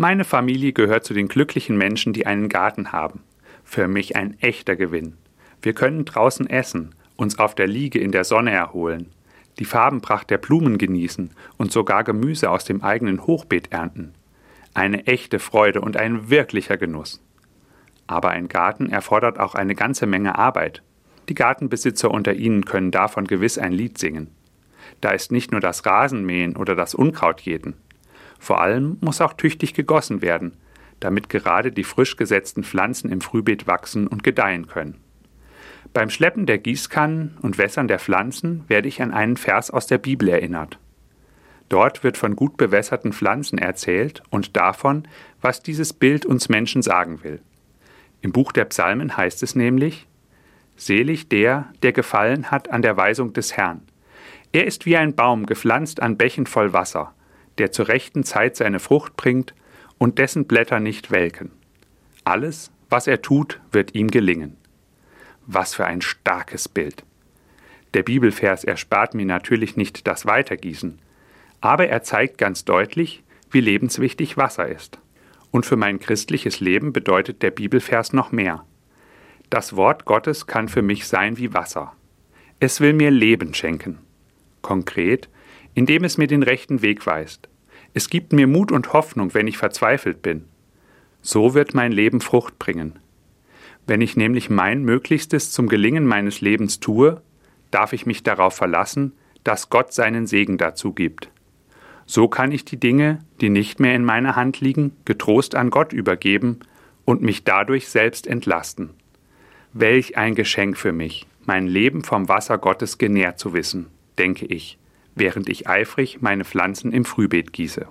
Meine Familie gehört zu den glücklichen Menschen, die einen Garten haben. Für mich ein echter Gewinn. Wir können draußen essen, uns auf der Liege in der Sonne erholen, die Farbenpracht der Blumen genießen und sogar Gemüse aus dem eigenen Hochbeet ernten. Eine echte Freude und ein wirklicher Genuss. Aber ein Garten erfordert auch eine ganze Menge Arbeit. Die Gartenbesitzer unter Ihnen können davon gewiss ein Lied singen. Da ist nicht nur das Rasenmähen oder das Unkraut jeden. Vor allem muss auch tüchtig gegossen werden, damit gerade die frisch gesetzten Pflanzen im Frühbeet wachsen und gedeihen können. Beim Schleppen der Gießkannen und Wässern der Pflanzen werde ich an einen Vers aus der Bibel erinnert. Dort wird von gut bewässerten Pflanzen erzählt und davon, was dieses Bild uns Menschen sagen will. Im Buch der Psalmen heißt es nämlich, Selig der, der gefallen hat an der Weisung des Herrn. Er ist wie ein Baum gepflanzt an Bächen voll Wasser, der zur rechten Zeit seine Frucht bringt und dessen Blätter nicht welken. Alles, was er tut, wird ihm gelingen. Was für ein starkes Bild. Der Bibelvers erspart mir natürlich nicht das Weitergießen, aber er zeigt ganz deutlich, wie lebenswichtig Wasser ist. Und für mein christliches Leben bedeutet der Bibelvers noch mehr. Das Wort Gottes kann für mich sein wie Wasser. Es will mir Leben schenken. Konkret, indem es mir den rechten Weg weist. Es gibt mir Mut und Hoffnung, wenn ich verzweifelt bin. So wird mein Leben Frucht bringen. Wenn ich nämlich mein Möglichstes zum Gelingen meines Lebens tue, darf ich mich darauf verlassen, dass Gott seinen Segen dazu gibt. So kann ich die Dinge, die nicht mehr in meiner Hand liegen, getrost an Gott übergeben und mich dadurch selbst entlasten. Welch ein Geschenk für mich, mein Leben vom Wasser Gottes genährt zu wissen, denke ich während ich eifrig meine Pflanzen im Frühbeet gieße.